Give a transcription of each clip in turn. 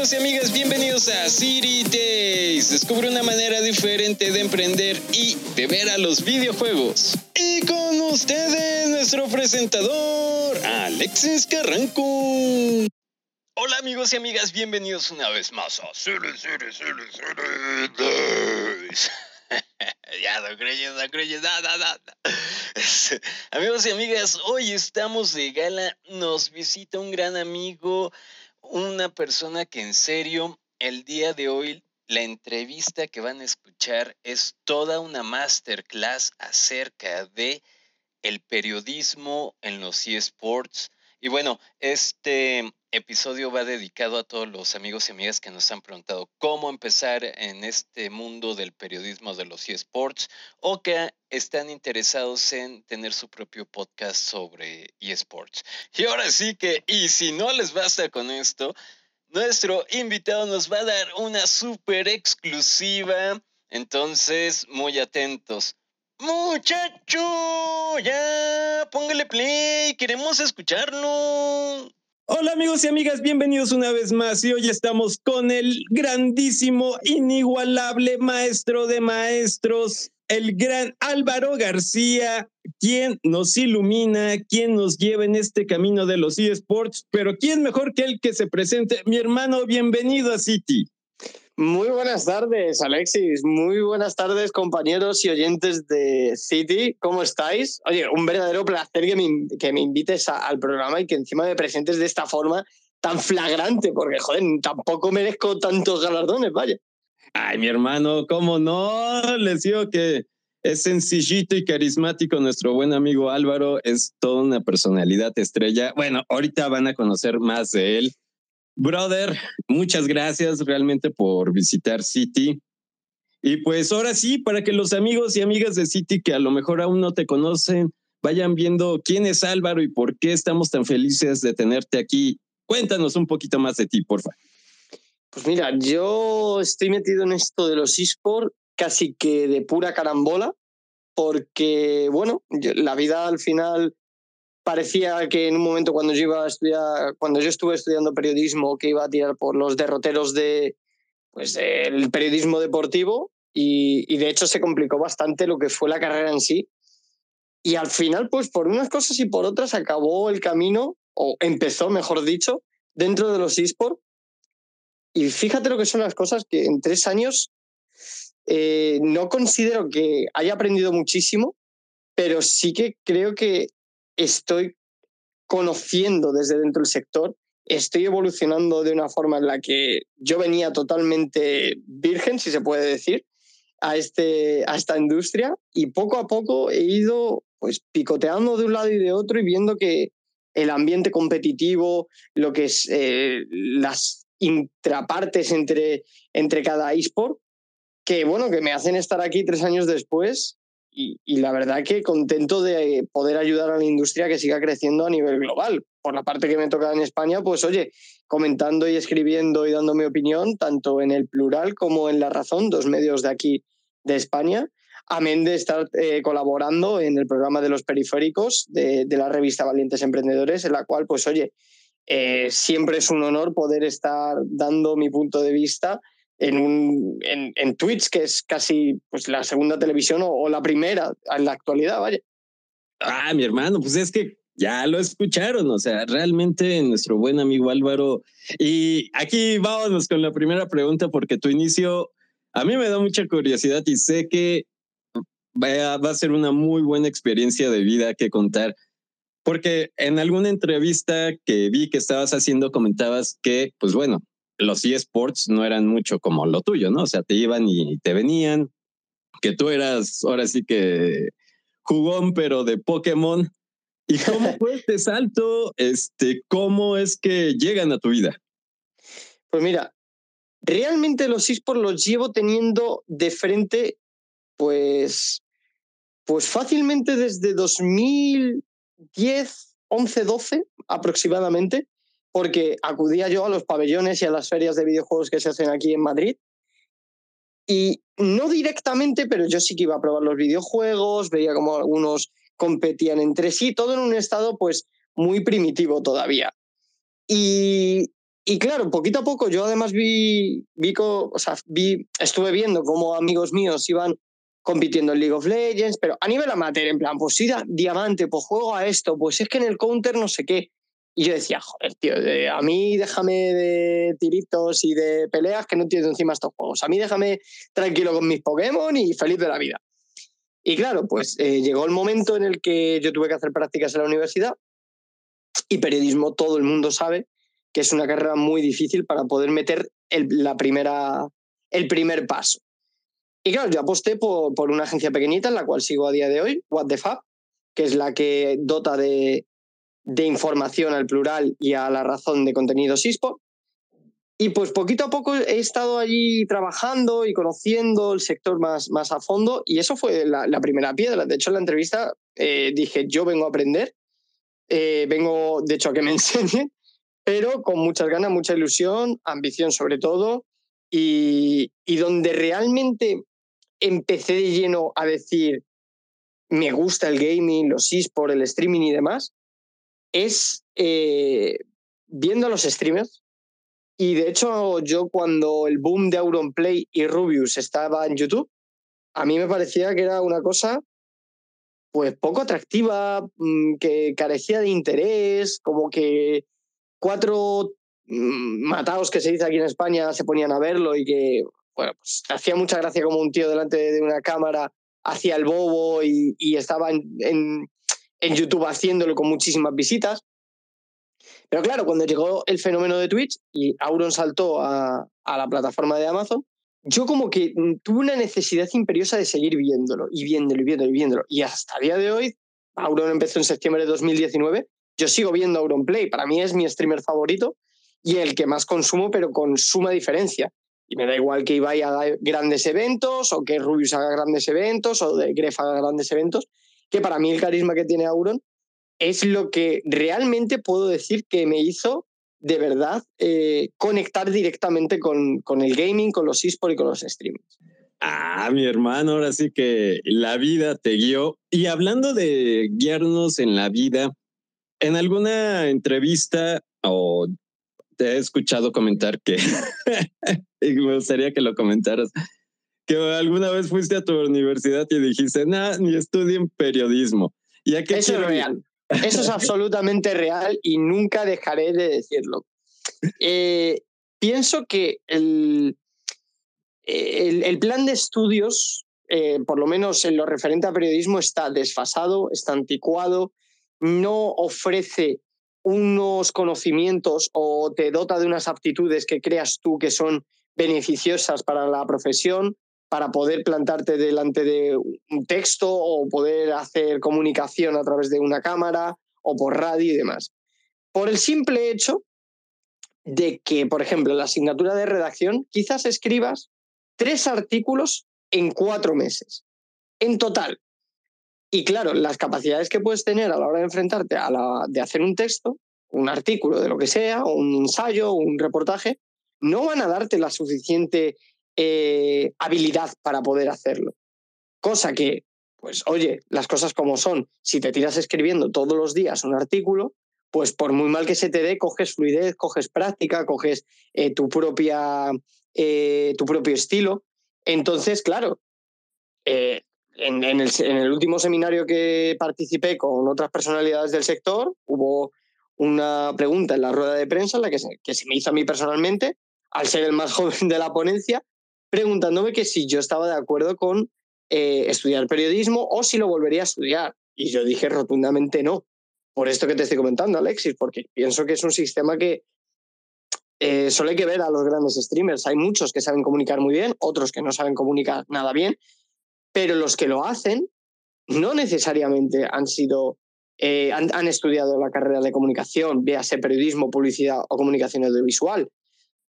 amigos y amigas, bienvenidos a City Days. Descubre una manera diferente de emprender y de ver a los videojuegos. Y con ustedes, nuestro presentador, Alexis Carranco. Hola amigos y amigas, bienvenidos una vez más a City, City, City, City Days. ya no creyes, no creyes, nada, nada. Amigos y amigas, hoy estamos de gala, nos visita un gran amigo, una persona que en serio, el día de hoy, la entrevista que van a escuchar es toda una masterclass acerca de el periodismo en los eSports. Y bueno, este episodio va dedicado a todos los amigos y amigas que nos han preguntado cómo empezar en este mundo del periodismo de los eSports o que están interesados en tener su propio podcast sobre eSports. Y ahora sí que, y si no les basta con esto, nuestro invitado nos va a dar una súper exclusiva. Entonces, muy atentos. Muchacho, ya, póngale play, queremos escucharlo. Hola amigos y amigas, bienvenidos una vez más y hoy estamos con el grandísimo, inigualable maestro de maestros, el gran Álvaro García, quien nos ilumina, quien nos lleva en este camino de los eSports, pero ¿quién mejor que el que se presente? Mi hermano, bienvenido a City. Muy buenas tardes, Alexis. Muy buenas tardes, compañeros y oyentes de City. ¿Cómo estáis? Oye, un verdadero placer que me, que me invites al programa y que encima me presentes de esta forma tan flagrante, porque, joder, tampoco merezco tantos galardones, vaya. Ay, mi hermano, ¿cómo no? Les digo que es sencillito y carismático nuestro buen amigo Álvaro, es toda una personalidad estrella. Bueno, ahorita van a conocer más de él. Brother, muchas gracias realmente por visitar City. Y pues ahora sí, para que los amigos y amigas de City que a lo mejor aún no te conocen, vayan viendo quién es Álvaro y por qué estamos tan felices de tenerte aquí. Cuéntanos un poquito más de ti, porfa. Pues mira, yo estoy metido en esto de los esports casi que de pura carambola, porque, bueno, la vida al final parecía que en un momento cuando yo iba a estudiar, cuando yo estuve estudiando periodismo, que iba a tirar por los derroteros de pues el periodismo deportivo y, de hecho se complicó bastante lo que fue la carrera en sí. Y al final, pues por unas cosas y por otras, acabó el camino, o empezó, mejor dicho, dentro de los esports. Y fíjate lo que son las cosas que en tres años eh, no considero que haya aprendido muchísimo, pero sí que creo que estoy conociendo desde dentro del sector, estoy evolucionando de una forma en la que yo venía totalmente virgen, si se puede decir, a, este, a esta industria y poco a poco he ido pues picoteando de un lado y de otro y viendo que el ambiente competitivo, lo que es eh, las intrapartes entre, entre cada eSport, que bueno, que me hacen estar aquí tres años después y, la verdad que contento de poder ayudar a la industria que siga creciendo a nivel global. Por la parte que me toca en España, pues oye, comentando y escribiendo y dando mi opinión, tanto en el plural como en La Razón, dos medios de aquí de España. Amén de estar eh, colaborando en el programa de los periféricos de, la revista Valientes Emprendedores, en la cual, pues oye, eh, siempre es un honor poder estar dando mi punto de vista en, un, en, en, Twitch, que es casi pues, la segunda televisión o, la primera en la actualidad, vaya. Ah, mi hermano, pues es que ya lo escucharon, o sea, realmente nuestro buen amigo Álvaro. Y aquí vámonos con la primera pregunta, porque tu inicio a mí me da mucha curiosidad y sé que va a, va a ser una muy buena experiencia de vida que contar. Porque en alguna entrevista que vi que estabas haciendo comentabas que, pues bueno, los eSports no eran mucho como lo tuyo, ¿no? O sea, te iban y te venían, que tú eras ahora sí que jugón, pero de Pokémon. ¿Y cómo fue este salto? Este, ¿Cómo es que llegan a tu vida? Pues mira, realmente los eSports los llevo teniendo de frente, pues, pues fácilmente desde 2010, 11, 12 aproximadamente porque acudía yo a los pabellones y a las ferias de videojuegos que se hacen aquí en Madrid. Y no directamente, pero yo sí que iba a probar los videojuegos, veía como algunos competían entre sí, todo en un estado pues muy primitivo todavía. Y y claro, poquito a poco yo además vi, vi, o sea, estuve viendo cómo amigos míos iban compitiendo en League of Legends, pero a nivel amateur, en plan, pues sí, diamante, pues juego a esto, pues es que en el counter no sé qué. Y yo decía, joder, tío, a mí déjame de tiritos y de peleas que no entiendo encima estos juegos. A mí déjame tranquilo con mis Pokémon y feliz de la vida. Y claro, pues eh, llegó el momento en el que yo tuve que hacer prácticas en la universidad y periodismo todo el mundo sabe que es una carrera muy difícil para poder meter el, la primera, el primer paso. Y claro, yo aposté por, por, una agencia pequeñita en la cual sigo a día de hoy, What the Fab, que es la que dota de, de información al plural y a la razón de contenidos eSport. Y pues poquito a poco he estado allí trabajando y conociendo el sector más, más a fondo y eso fue la, la primera piedra. De hecho, en la entrevista eh, dije, yo vengo a aprender, eh, vengo de hecho a que me enseñen pero con muchas ganas, mucha ilusión, ambición sobre todo, y, y donde realmente empecé de lleno a decir, me gusta el gaming, los esports, el streaming y demás, es eh, viendo los streamers. Y de hecho, yo cuando el boom de Auronplay y Rubius estaba en YouTube, a mí me parecía que era una cosa pues poco atractiva, mm, que carecía de interés, como que cuatro mm, matados que se dice aquí en España se ponían a verlo y que, bueno, pues hacía mucha gracia como un tío delante de una cámara hacía el bobo y, estaba en, en, YouTube haciéndolo con muchísimas visitas. Pero claro, cuando llegó el fenómeno de Twitch y Auron saltó a, a la plataforma de Amazon, yo como que tuve una necesidad imperiosa de seguir viéndolo y viéndolo y viéndolo y viéndolo. Y hasta el día de hoy, Auron empezó en septiembre de 2019 yo sigo viendo Auronplay, para mí es mi streamer favorito y el que más consumo, pero con suma diferencia. Y me da igual que Ibai haga grandes eventos o que Rubius haga grandes eventos o Gref haga grandes eventos, que para mí el carisma que tiene Auron es lo que realmente puedo decir que me hizo de verdad eh, conectar directamente con, con el gaming, con los esports y con los streamers. Ah, mi hermano, ahora sí que la vida te guió. Y hablando de guiarnos en la vida, en alguna entrevista o te he escuchado comentar que, y me gustaría que lo comentaras, que alguna vez fuiste a tu universidad y dijiste, nada, ni estudien periodismo. ¿Y Eso es real. Eso es absolutamente real y nunca dejaré de decirlo. Eh, pienso que el, el, plan de estudios, eh, por lo menos en lo referente a periodismo, está desfasado, está anticuado, no ofrece unos conocimientos o te dota de unas aptitudes que creas tú que son beneficiosas para la profesión, para poder plantarte delante de un texto o poder hacer comunicación a través de una cámara o por radio y demás. Por el simple hecho de que, por ejemplo, en la asignatura de redacción quizás escribas tres artículos en cuatro meses. En total, y claro, las capacidades que puedes tener a la hora de enfrentarte a la de hacer un texto, un artículo de lo que sea, un ensayo, un reportaje, no van a darte la suficiente eh, habilidad para poder hacerlo. Cosa que, pues oye, las cosas como son, si te tiras escribiendo todos los días un artículo, pues por muy mal que se te dé, coges fluidez, coges práctica, coges eh, tu, propia, eh, tu propio estilo. Entonces, claro, en, el, último seminario que participé con otras personalidades del sector, hubo una pregunta en la rueda de prensa, la que se, que se me hizo a mí personalmente, al ser el más joven de la ponencia, preguntándome que si yo estaba de acuerdo con eh, estudiar periodismo o si lo volvería a estudiar. Y yo dije rotundamente no. Por esto que te estoy comentando, Alexis, porque pienso que es un sistema que eh, solo hay que ver a los grandes streamers. Hay muchos que saben comunicar muy bien, otros que no saben comunicar nada bien, pero los que lo hacen no necesariamente han sido, eh, han, estudiado la carrera de comunicación, véase periodismo, publicidad o comunicación audiovisual.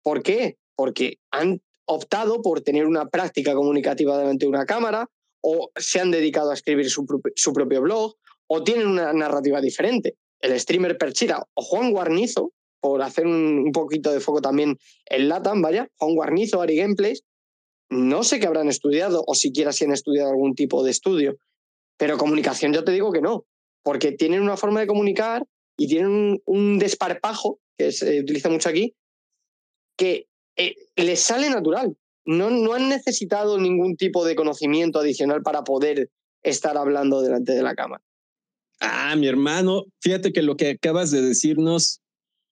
¿Por qué? Porque han optado por tener una práctica comunicativa delante de una cámara o se han dedicado a escribir su, propio blog o tienen una narrativa diferente. El streamer Perchira o Juan Guarnizo, por hacer un, poquito de foco también en Latam, vaya, Juan Guarnizo, Ari Gameplays, no sé qué habrán estudiado o siquiera si han estudiado algún tipo de estudio, pero comunicación yo te digo que no, porque tienen una forma de comunicar y tienen un, desparpajo, que se utiliza mucho aquí, que eh, les sale natural. No, no han necesitado ningún tipo de conocimiento adicional para poder estar hablando delante de la cámara. Ah, mi hermano, fíjate que lo que acabas de decirnos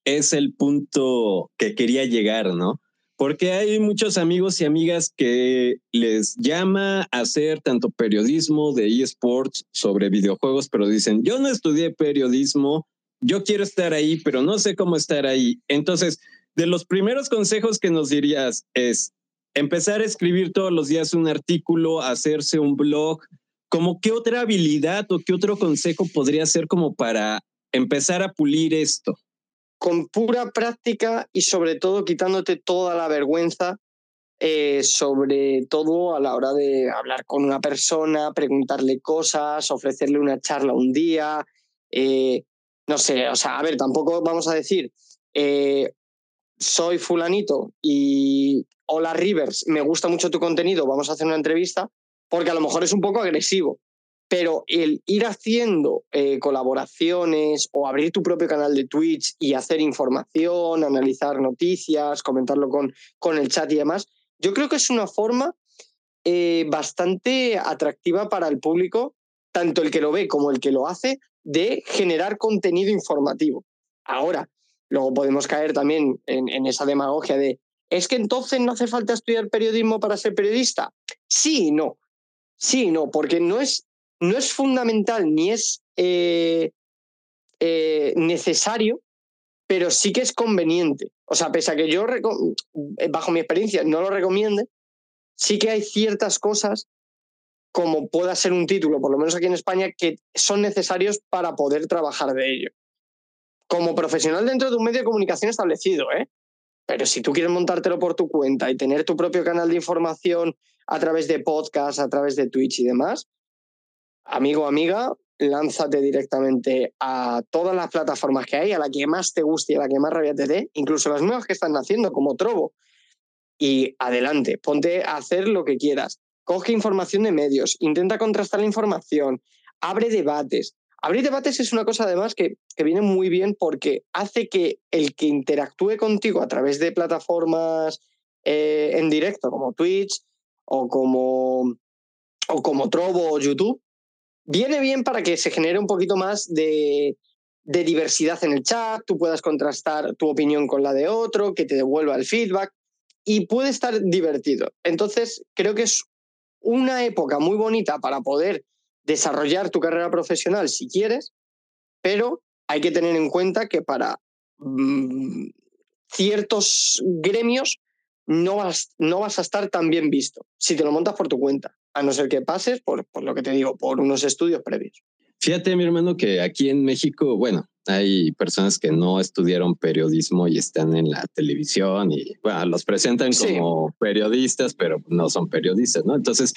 es el punto que quería llegar, ¿no? Porque hay muchos amigos y amigas que les llama a hacer tanto periodismo de eSports sobre videojuegos, pero dicen, yo no estudié periodismo, yo quiero estar ahí, pero no sé cómo estar ahí. Entonces, de los primeros consejos que nos dirías es empezar a escribir todos los días un artículo, hacerse un blog, como qué otra habilidad o qué otro consejo podría ser como para empezar a pulir esto. Con pura práctica y sobre todo quitándote toda la vergüenza, eh, sobre todo a la hora de hablar con una persona, preguntarle cosas, ofrecerle una charla un día, eh, no sé, o sea, a ver, tampoco vamos a decir, eh, soy fulanito y hola Rivers, me gusta mucho tu contenido, vamos a hacer una entrevista, porque a lo mejor es un poco agresivo pero el ir haciendo eh, colaboraciones o abrir tu propio canal de Twitch y hacer información, analizar noticias, comentarlo con, con el chat y demás, yo creo que es una forma eh, bastante atractiva para el público, tanto el que lo ve como el que lo hace, de generar contenido informativo. Ahora, luego podemos caer también en, esa demagogia de, ¿es que entonces no hace falta estudiar periodismo para ser periodista? Sí y no. Sí y no, porque no es no es fundamental ni es eh, eh, necesario, pero sí que es conveniente. O sea, pese a que yo, bajo mi experiencia, no lo recomiende, sí que hay ciertas cosas, como pueda ser un título, por lo menos aquí en España, que son necesarios para poder trabajar de ello. Como profesional dentro de un medio de comunicación establecido, ¿eh? Pero si tú quieres montártelo por tu cuenta y tener tu propio canal de información a través de podcast, a través de Twitch y demás, amigo amiga, lánzate directamente a todas las plataformas que hay, a la que más te guste y a la que más rabia te dé, incluso las nuevas que están naciendo, como Trovo. Y adelante, ponte a hacer lo que quieras. Coge información de medios, intenta contrastar la información, abre debates. Abrir debates es una cosa además que, que viene muy bien porque hace que el que interactúe contigo a través de plataformas eh, en directo como Twitch o como, o como Trovo o YouTube, viene bien para que se genere un poquito más de, diversidad en el chat, tú puedas contrastar tu opinión con la de otro, que te devuelva el feedback y puede estar divertido. Entonces, creo que es una época muy bonita para poder desarrollar tu carrera profesional si quieres, pero hay que tener en cuenta que para mm, ciertos gremios no vas, no vas a estar tan bien visto si te lo montas por tu cuenta a no ser que pases por, por lo que te digo, por unos estudios previos. Fíjate, mi hermano, que aquí en México, bueno, hay personas que no estudiaron periodismo y están en la televisión y bueno, los presentan como periodistas, pero no son periodistas, ¿no? Entonces,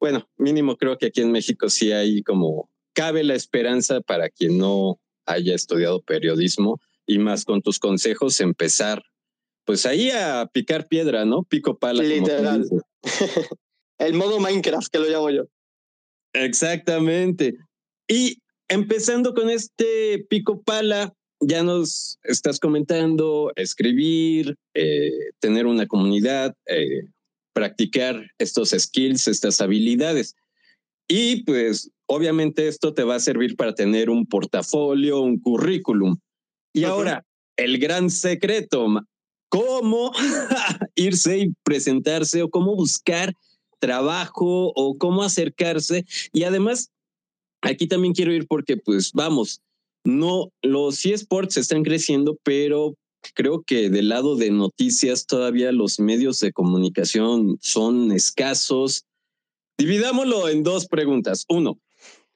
bueno, mínimo creo que aquí en México sí hay como cabe la esperanza para quien no haya estudiado periodismo y más con tus consejos empezar pues ahí a picar piedra, ¿no? Pico pala. Literal. El modo Minecraft, que lo llamo yo. Exactamente. Y empezando con este pico pala, ya nos estás comentando escribir, eh, tener una comunidad, eh, practicar estos skills, estas habilidades. Y pues obviamente esto te va a servir para tener un portafolio, un currículum. Y ahora, el gran secreto, cómo irse y presentarse o cómo buscar trabajo o cómo acercarse. Y además, aquí también quiero ir porque, pues, vamos, no, los eSports están creciendo, pero creo que del lado de noticias todavía los medios de comunicación son escasos. Dividámoslo en dos preguntas. Uno,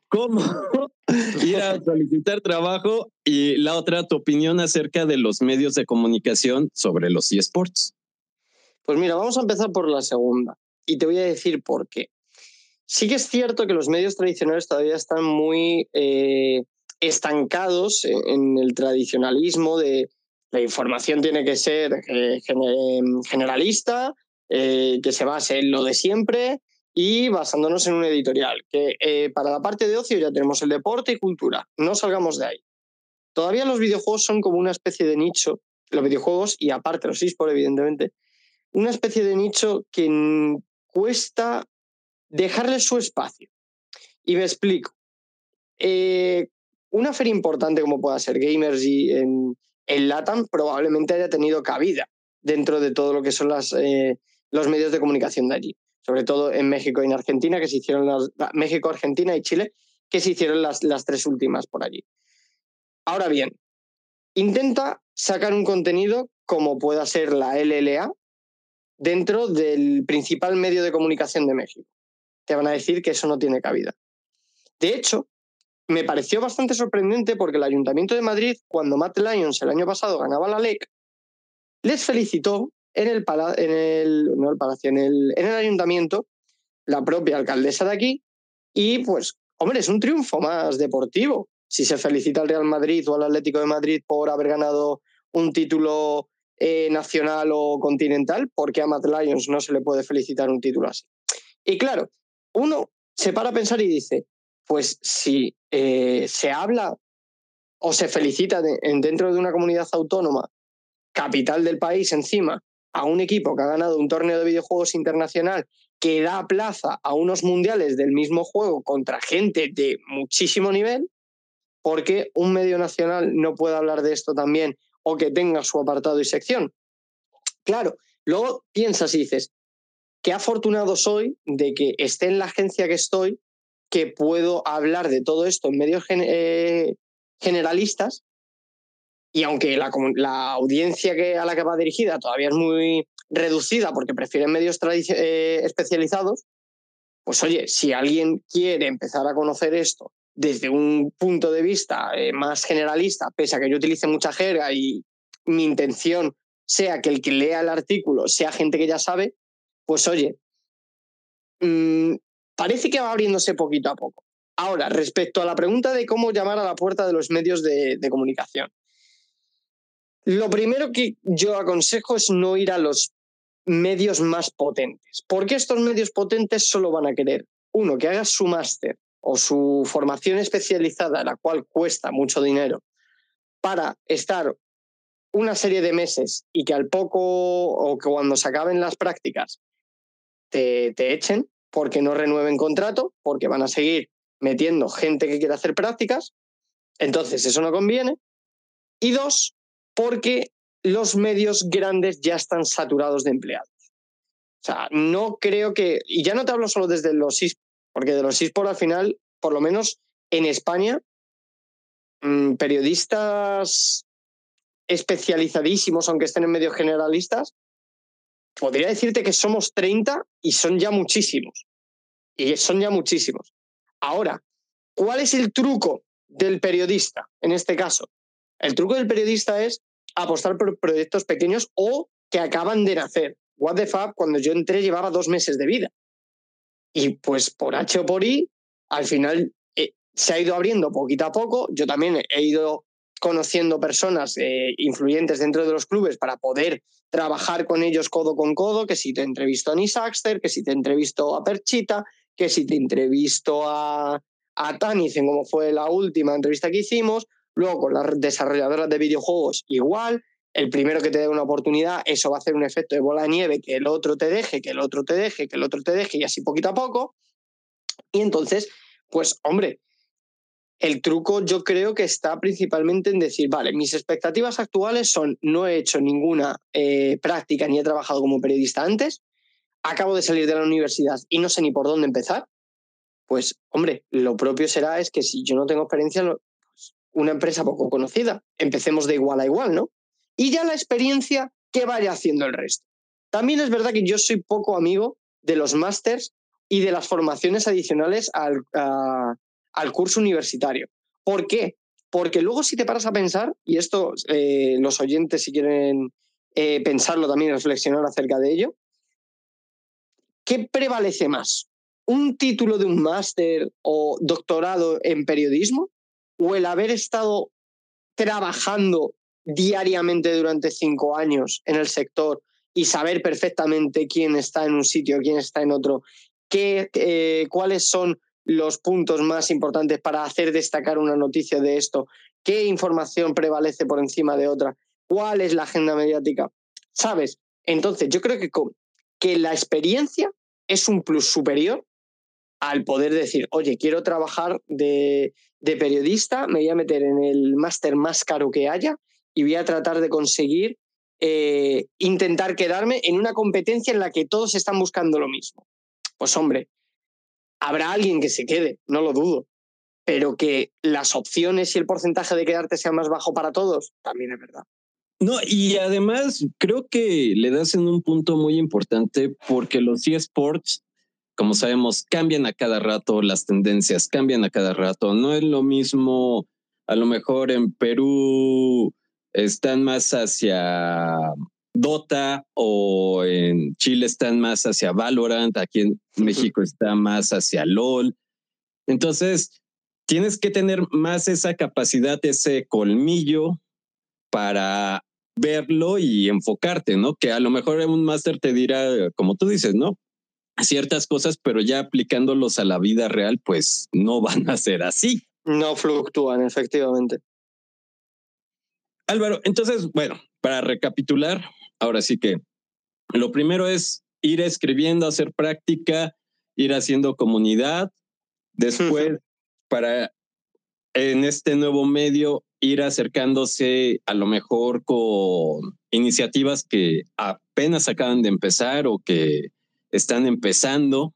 ¿cómo ir a solicitar trabajo? Y la otra, tu opinión acerca de los medios de comunicación sobre los eSports. Pues mira, vamos a empezar por la segunda y te voy a decir por qué. Sí que es cierto que los medios tradicionales todavía están muy eh, estancados en, el tradicionalismo de la información tiene que ser eh, generalista, eh, que se base en lo de siempre y basándonos en un editorial, que para la parte de ocio ya tenemos el deporte y cultura, no salgamos de ahí. Todavía los videojuegos son como una especie de nicho los videojuegos y aparte los esports, evidentemente, una especie de nicho que cuesta dejarle su espacio. Y me explico. Eh, una feria importante como pueda ser Gamers y en, en LATAM probablemente haya tenido cabida dentro de todo lo que son eh, los medios de comunicación de allí, sobre todo en México y en Argentina, que se hicieron las, México, Argentina y Chile, que se hicieron las tres últimas por allí. Ahora bien, intenta sacar un contenido como pueda ser la LLA dentro del principal medio de comunicación de México. Te van a decir que eso no tiene cabida. De hecho, me pareció bastante sorprendente porque el Ayuntamiento de Madrid, cuando Matt Lyons el año pasado ganaba la LEC, les felicitó en el, palacio, en el, en el ayuntamiento, la propia alcaldesa de aquí, y pues, hombre, es un triunfo más deportivo. Si se felicita al Real Madrid o al Atlético de Madrid por haber ganado un título eh, nacional o continental, ¿por qué a Matt Lyons no se le puede felicitar un título así? Y claro, uno se para a pensar y dice, pues si eh, se habla o se felicita dentro de una comunidad autónoma capital del país encima a un equipo que ha ganado un torneo de videojuegos internacional que da plaza a unos mundiales del mismo juego contra gente de muchísimo nivel, porque un medio nacional no puede hablar de esto también o que tenga su apartado y sección. Claro, luego piensas y dices, qué afortunado soy de que esté en la agencia que estoy, que puedo hablar de todo esto en medios eh, generalistas y aunque la, audiencia que, a la que va dirigida todavía es muy reducida porque prefieren medios eh, especializados, pues oye, si alguien quiere empezar a conocer esto desde un punto de vista eh, más generalista, pese a que yo utilice mucha jerga y mi intención sea que el que lea el artículo sea gente que ya sabe, pues oye, mmm, parece que va abriéndose poquito a poco. Ahora, respecto a la pregunta de cómo llamar a la puerta de los medios de, comunicación. Lo primero que yo aconsejo es no ir a los medios más potentes, porque estos medios potentes solo van a querer, uno, que hagas su máster o su formación especializada, la cual cuesta mucho dinero, para estar una serie de meses y que al poco o que cuando se acaben las prácticas te echen porque no renueven contrato, porque van a seguir metiendo gente que quiere hacer prácticas. Entonces, eso no conviene. Y dos, porque los medios grandes ya están saturados de empleados. O sea, no creo que, y ya no te hablo solo desde los esports, porque de los esports al final, por lo menos en España, mm, periodistas especializadísimos, aunque estén en medios generalistas, podría decirte que somos 30 y son ya muchísimos. Y son ya muchísimos. Ahora, ¿cuál es el truco del periodista en este caso? El truco del periodista es apostar por proyectos pequeños o que acaban de nacer. What the fuck, cuando yo entré llevaba dos meses de vida. Y pues por H o por I, al final eh, se ha ido abriendo poquito a poco. Yo también he ido conociendo personas eh, influyentes dentro de los clubes para poder trabajar con ellos codo con codo, que si te entrevisto a Nisaxter, que si te entrevisto a Perchita, que si te entrevisto a, a Tanisen, como fue la última entrevista que hicimos, Luego, con las desarrolladoras de videojuegos, igual. El primero que te dé una oportunidad, eso va a hacer un efecto de bola de nieve, que el otro te deje, que el otro te deje, que el otro te deje, y así poquito a poco. Y entonces, pues, hombre, el truco yo creo que está principalmente en decir, vale, mis expectativas actuales son, no he hecho ninguna eh, práctica ni he trabajado como periodista antes, acabo de salir de la universidad y no sé ni por dónde empezar, pues hombre, lo propio será es que si yo no tengo experiencia, una empresa poco conocida. Empecemos de igual a igual, ¿no? Y ya la experiencia que vaya haciendo el resto. También es verdad que yo soy poco amigo de los másters y de las formaciones adicionales al, al curso universitario. ¿Por qué? Porque luego si te paras a pensar, y esto eh, los oyentes si quieren eh, pensarlo también, reflexionar acerca de ello, ¿qué prevalece más? ¿Un título de un máster o doctorado en periodismo o el haber estado trabajando diariamente durante cinco años en el sector y saber perfectamente quién está en un sitio, quién está en otro, qué, eh, cuáles son los puntos más importantes para hacer destacar una noticia de esto, qué información prevalece por encima de otra. cuál es la agenda mediática, ¿sabes? Entonces, yo creo que, que la experiencia es un plus superior al poder decir, oye, quiero trabajar de, periodista, me voy a meter en el máster más caro que haya y voy a tratar de conseguir eh, intentar quedarme en una competencia en la que todos están buscando lo mismo. Pues hombre, habrá alguien que se quede, no lo dudo, pero que las opciones y el porcentaje de quedarte sea más bajo para todos, también es verdad. No, y además creo que le das en un punto muy importante porque los eSports como sabemos, cambian a cada rato, las tendencias cambian a cada rato. No es lo mismo, a lo mejor en Perú están más hacia Dota o en Chile están más hacia Valorant, aquí en México está más hacia LOL. Entonces, tienes que tener más esa capacidad, ese colmillo para verlo y enfocarte, ¿no? Que a lo mejor un máster te dirá, como tú dices, ¿no? ciertas cosas, pero ya aplicándolos a la vida real, pues no van a ser así. No fluctúan, efectivamente. Álvaro, entonces, bueno, para recapitular, ahora sí que lo primero es ir escribiendo, hacer práctica, ir haciendo comunidad. Después, para en este nuevo medio, ir acercándose a lo mejor con iniciativas que apenas acaban de empezar o que están empezando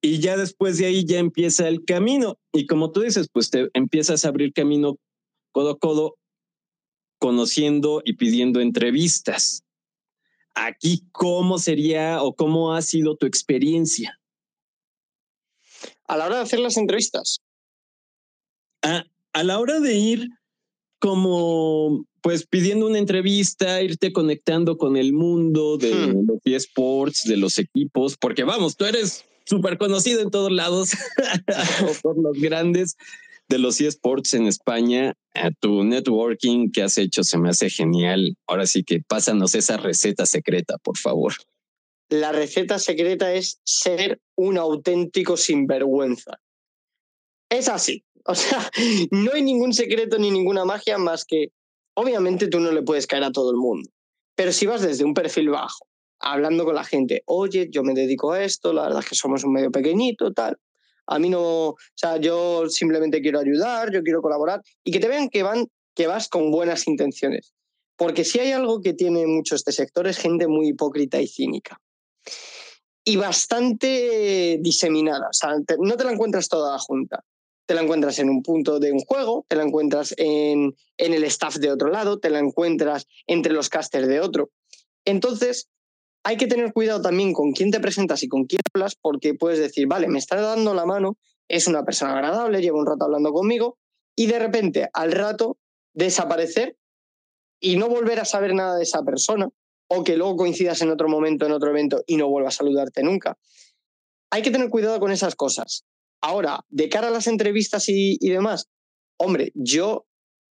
y ya después de ahí ya empieza el camino. Y como tú dices, pues te empiezas a abrir camino codo a codo, conociendo y pidiendo entrevistas. Aquí, ¿cómo sería o cómo ha sido tu experiencia? A la hora de hacer las entrevistas. A, a la hora de ir como pues pidiendo una entrevista, irte conectando con el mundo de hmm. los eSports, de los equipos, porque vamos, tú eres súper conocido en todos lados por los grandes de los eSports en España. tu networking que has hecho se me hace genial. Ahora sí que pásanos esa receta secreta, por favor. La receta secreta es ser un auténtico sinvergüenza. Es así. O sea, no hay ningún secreto ni ninguna magia más que Obviamente tú no le puedes caer a todo el mundo, pero si vas desde un perfil bajo, hablando con la gente, oye, yo me dedico a esto, la verdad es que somos un medio pequeñito, tal. A mí no, o sea, yo simplemente quiero ayudar, yo quiero colaborar y que te vean que van que vas con buenas intenciones. Porque si hay algo que tiene mucho este sector es gente muy hipócrita y cínica. Y bastante diseminada. O sea, no te la encuentras toda junta te la encuentras en un punto de un juego, te la encuentras en, en el staff de otro lado, te la encuentras entre los casters de otro. Entonces, hay que tener cuidado también con quién te presentas y con quién hablas, porque puedes decir, vale, me está dando la mano, es una persona agradable, lleva un rato hablando conmigo, y de repente, al rato, desaparecer y no volver a saber nada de esa persona, o que luego coincidas en otro momento, en otro evento, y no vuelva a saludarte nunca. Hay que tener cuidado con esas cosas. Ahora, de cara a las entrevistas y, demás, hombre, yo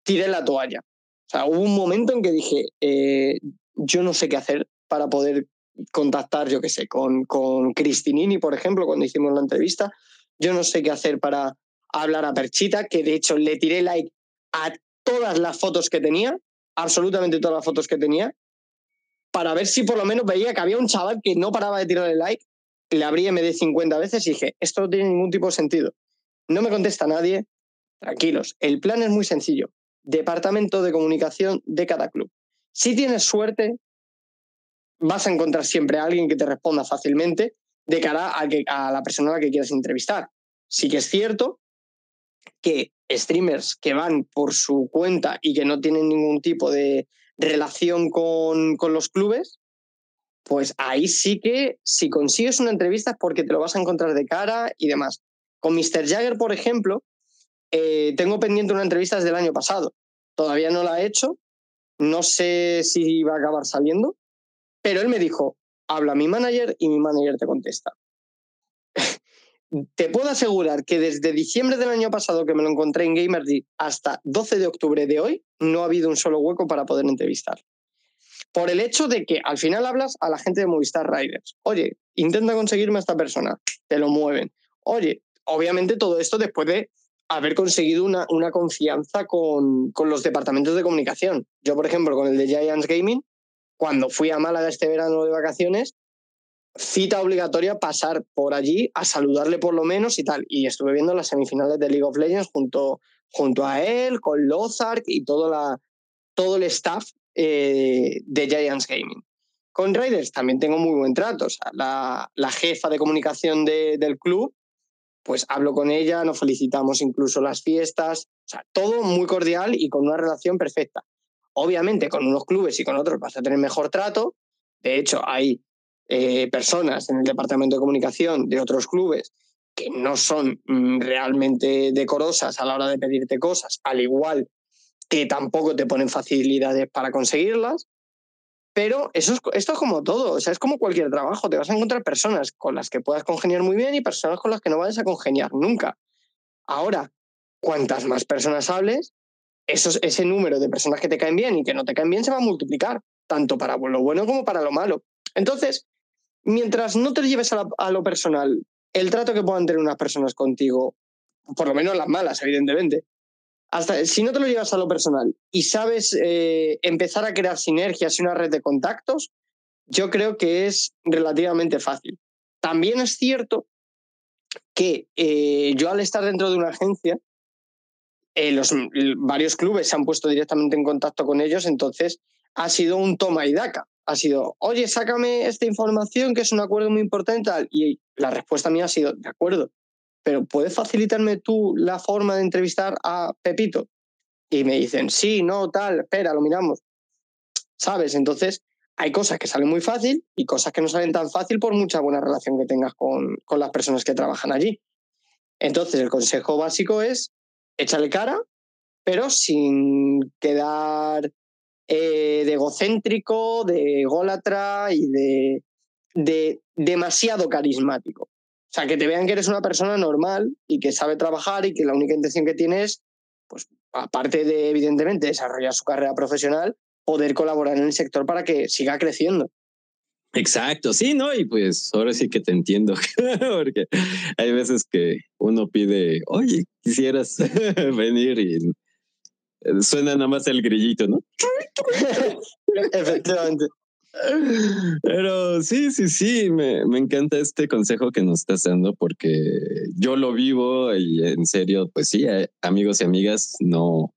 tiré la toalla. O sea, hubo un momento en que dije, eh, yo no sé qué hacer para poder contactar, yo qué sé, con, con Cristinini, por ejemplo, cuando hicimos la entrevista. Yo no sé qué hacer para hablar a Perchita, que de hecho le tiré like a todas las fotos que tenía, absolutamente todas las fotos que tenía, para ver si por lo menos veía que había un chaval que no paraba de tirarle like le abrí MD 50 veces y dije, esto no tiene ningún tipo de sentido. No me contesta nadie. Tranquilos, el plan es muy sencillo. Departamento de comunicación de cada club. Si tienes suerte, vas a encontrar siempre a alguien que te responda fácilmente de cara a, a la persona a la que quieras entrevistar. Sí que es cierto que streamers que van por su cuenta y que no tienen ningún tipo de relación con, con los clubes, pues ahí sí que si consigues una entrevista es porque te lo vas a encontrar de cara y demás. Con Mr. Jagger, por ejemplo, eh, tengo pendiente una entrevista desde el año pasado. Todavía no la he hecho, no sé si va a acabar saliendo, pero él me dijo, habla a mi manager y mi manager te contesta. te puedo asegurar que desde diciembre del año pasado que me lo encontré en Gamergy hasta 12 de octubre de hoy, no ha habido un solo hueco para poder entrevistar por el hecho de que al final hablas a la gente de Movistar Riders. Oye, intenta conseguirme a esta persona, te lo mueven. Oye, obviamente todo esto después de haber conseguido una, una confianza con, con, los departamentos de comunicación. Yo, por ejemplo, con el de Giants Gaming, cuando fui a Málaga este verano de vacaciones, cita obligatoria pasar por allí a saludarle por lo menos y tal. Y estuve viendo las semifinales de League of Legends junto, junto a él, con Lozark y todo, la, todo el staff eh, de Giants Gaming. Con Raiders también tengo muy buen trato. la, la, jefa de comunicación de, del club, pues hablo con ella, nos felicitamos incluso las fiestas. O sea, todo muy cordial y con una relación perfecta. Obviamente, con unos clubes y con otros vas a tener mejor trato. De hecho, hay eh, personas en el departamento de comunicación de otros clubes que no son mm, realmente decorosas a la hora de pedirte cosas, al igual que tampoco te ponen facilidades para conseguirlas. Pero eso es, esto es como todo, o sea, es como cualquier trabajo, te vas a encontrar personas con las que puedas congeniar muy bien y personas con las que no vayas a congeniar nunca. Ahora, cuantas más personas hables, ese número de personas que te caen bien y que no te caen bien se va a multiplicar, tanto para lo bueno como para lo malo. Entonces, mientras no te lleves a, lo personal el trato que puedan tener unas personas contigo, por lo menos las malas, evidentemente, hasta si no te lo llevas a lo personal y sabes eh, empezar a crear sinergias y una red de contactos, yo creo que es relativamente fácil. También es cierto que eh, yo al estar dentro de una agencia, eh, los, varios clubes se han puesto directamente en contacto con ellos, entonces ha sido un toma y daca ha sido, oye, sácame esta información que es un acuerdo muy importante y la respuesta mía ha sido, de acuerdo, pero ¿puedes facilitarme tú la forma de entrevistar a Pepito? Y me dicen, sí, no, tal, espera, lo miramos. ¿Sabes? Entonces, hay cosas que salen muy fácil y cosas que no salen tan fácil por mucha buena relación que tengas con, con las personas que trabajan allí. Entonces, el consejo básico es échale cara, pero sin quedar eh, de egocéntrico, de ególatra y de, de demasiado carismático. O sea, que te vean que eres una persona normal y que sabe trabajar y que la única intención que tienes, pues aparte de, evidentemente, desarrollar su carrera profesional, poder colaborar en el sector para que siga creciendo. Exacto, sí, ¿no? Y pues ahora sí que te entiendo, porque hay veces que uno pide, oye, quisieras venir y Suena nada más el grillito, ¿no? Efectivamente. Pero sí, sí, sí, me, me, encanta este consejo que nos estás dando porque yo lo vivo y en serio, pues sí, eh, amigos y amigas, no,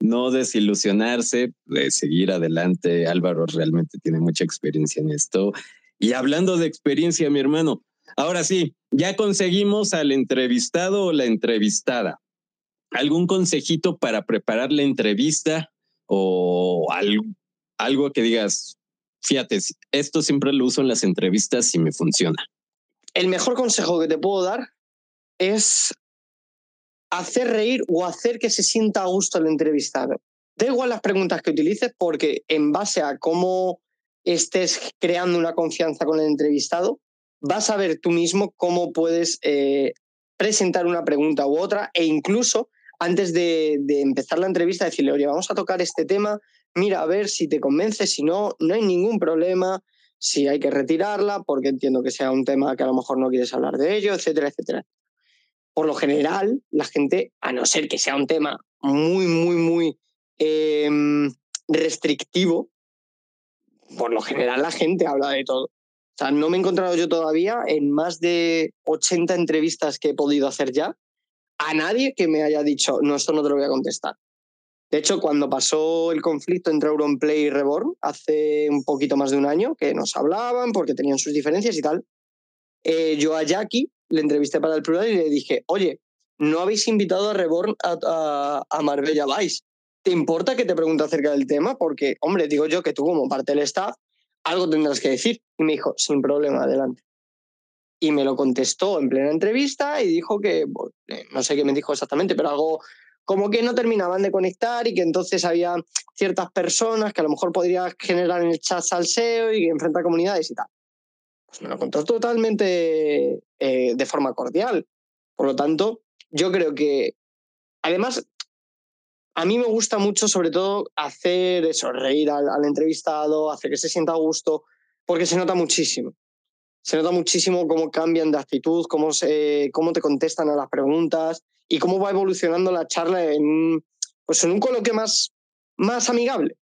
no desilusionarse, de seguir adelante. Álvaro realmente tiene mucha experiencia en esto. Y hablando de experiencia, mi hermano, ahora sí, ya conseguimos al entrevistado o la entrevistada. ¿Algún consejito para preparar la entrevista o algo, que digas, fíjate, esto siempre lo uso en las entrevistas y me funciona? El mejor consejo que te puedo dar es hacer reír o hacer que se sienta a gusto el entrevistado. Da igual las preguntas que utilices porque en base a cómo estés creando una confianza con el entrevistado, vas a ver tú mismo cómo puedes eh, presentar una pregunta u otra e incluso antes de, empezar la entrevista decirle, oye, vamos a tocar este tema, mira, a ver si te convence, si no, no hay ningún problema, si hay que retirarla, porque entiendo que sea un tema que a lo mejor no quieres hablar de ello, etcétera, etcétera. Por lo general, la gente, a no ser que sea un tema muy, muy, muy em, restrictivo, por lo general la gente habla de todo. O sea, no me he encontrado yo todavía en más de 80 entrevistas que he podido hacer ya, a nadie que me haya dicho, no, esto no te lo voy a contestar. De hecho, cuando pasó el conflicto entre Auronplay y Reborn, hace un poquito más de un año, que nos hablaban porque tenían sus diferencias y tal, eh, yo a Jackie le entrevisté para el plural y le dije, oye, no habéis invitado a Reborn a, a, Marbella Vice. ¿Te importa que te pregunte acerca del tema? Porque, hombre, digo yo que tú como parte del staff algo tendrás que decir. Y me dijo, sin problema, adelante y me lo contestó en plena entrevista y dijo que, eh, no sé qué me dijo exactamente, pero algo como que no terminaban de conectar y que entonces había ciertas personas que a lo mejor podría generar en el chat salseo y enfrentar comunidades y tal. Pues me lo contó totalmente eh, de forma cordial. Por lo tanto, yo creo que, además, a mí me gusta mucho sobre todo hacer eso, reír al, al entrevistado, hacer que se sienta a gusto, porque se nota muchísimo se nota muchísimo cómo cambian de actitud, cómo, se, cómo te contestan a las preguntas y cómo va evolucionando la charla en, pues en un coloquio más, más amigable.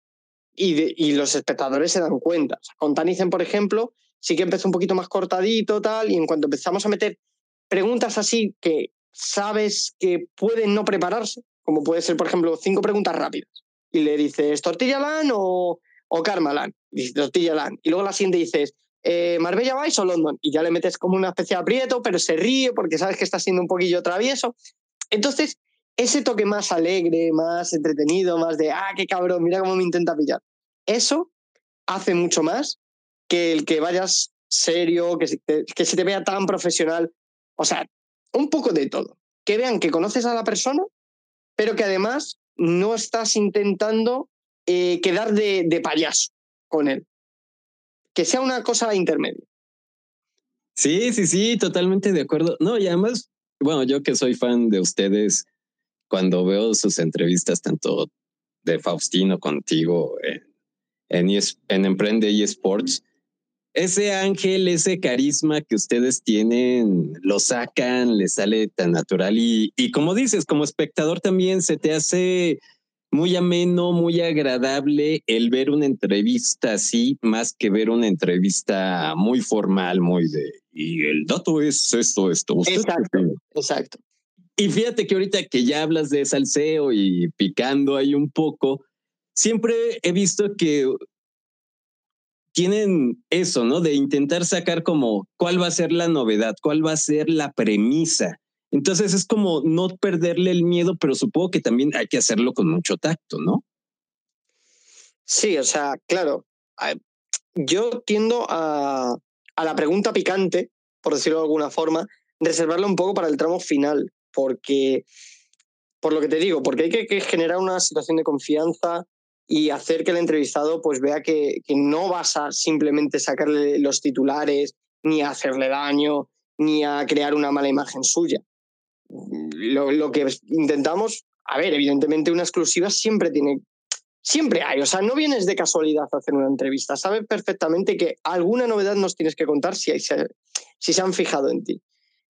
Y, y los espectadores se dan cuenta. con Tanisen, por ejemplo, sí que empezó un poquito más cortadito, tal, y en cuanto empezamos a meter preguntas así que sabes que pueden no prepararse, como puede ser, por ejemplo, cinco preguntas rápidas, y le dices, ¿tortilla lan o, o karma lan? Y dices, tortilla lan. Y luego la siguiente dices, eh, ¿Marbella Vice o London? Y ya le metes como una especie de aprieto, pero se ríe porque sabes que está siendo un poquillo travieso. Entonces, ese toque más alegre, más entretenido, más de, ah, qué cabrón, mira cómo me intenta pillar. Eso hace mucho más que el que vayas serio, que se, te, que se te vea tan profesional. O sea, un poco de todo. Que vean que conoces a la persona, pero que además no estás intentando eh, quedar de, de payaso con él. Que sea una cosa intermedia. Sí, sí, sí, totalmente de acuerdo. No, y además, bueno, yo que soy fan de ustedes, cuando veo sus entrevistas, tanto de Faustino contigo en, en, en Emprende eSports, ese ángel, ese carisma que ustedes tienen, lo sacan, le sale tan natural y, y como dices, como espectador también se te hace muy ameno, muy agradable el ver una entrevista así, más que ver una entrevista muy formal, muy de, y el dato es esto, esto. exacto, exacto. Y fíjate que ahorita que ya hablas de salseo y picando ahí un poco, siempre he visto que tienen eso, ¿no? De intentar sacar como cuál va a ser la novedad, cuál va a ser la premisa. Entonces es como no perderle el miedo, pero supongo que también hay que hacerlo con mucho tacto, ¿no? Sí, o sea, claro, yo tiendo a, a la pregunta picante, por decirlo de alguna forma, reservarla un poco para el tramo final, porque, por lo que te digo, porque hay que, generar una situación de confianza y hacer que el entrevistado pues vea que, que no vas a simplemente sacarle los titulares, ni a hacerle daño, ni a crear una mala imagen suya. Lo, lo, que intentamos, a ver, evidentemente una exclusiva siempre tiene, siempre hay, o sea, no vienes de casualidad a hacer una entrevista, sabes perfectamente que alguna novedad nos tienes que contar si, hay, si se han fijado en ti.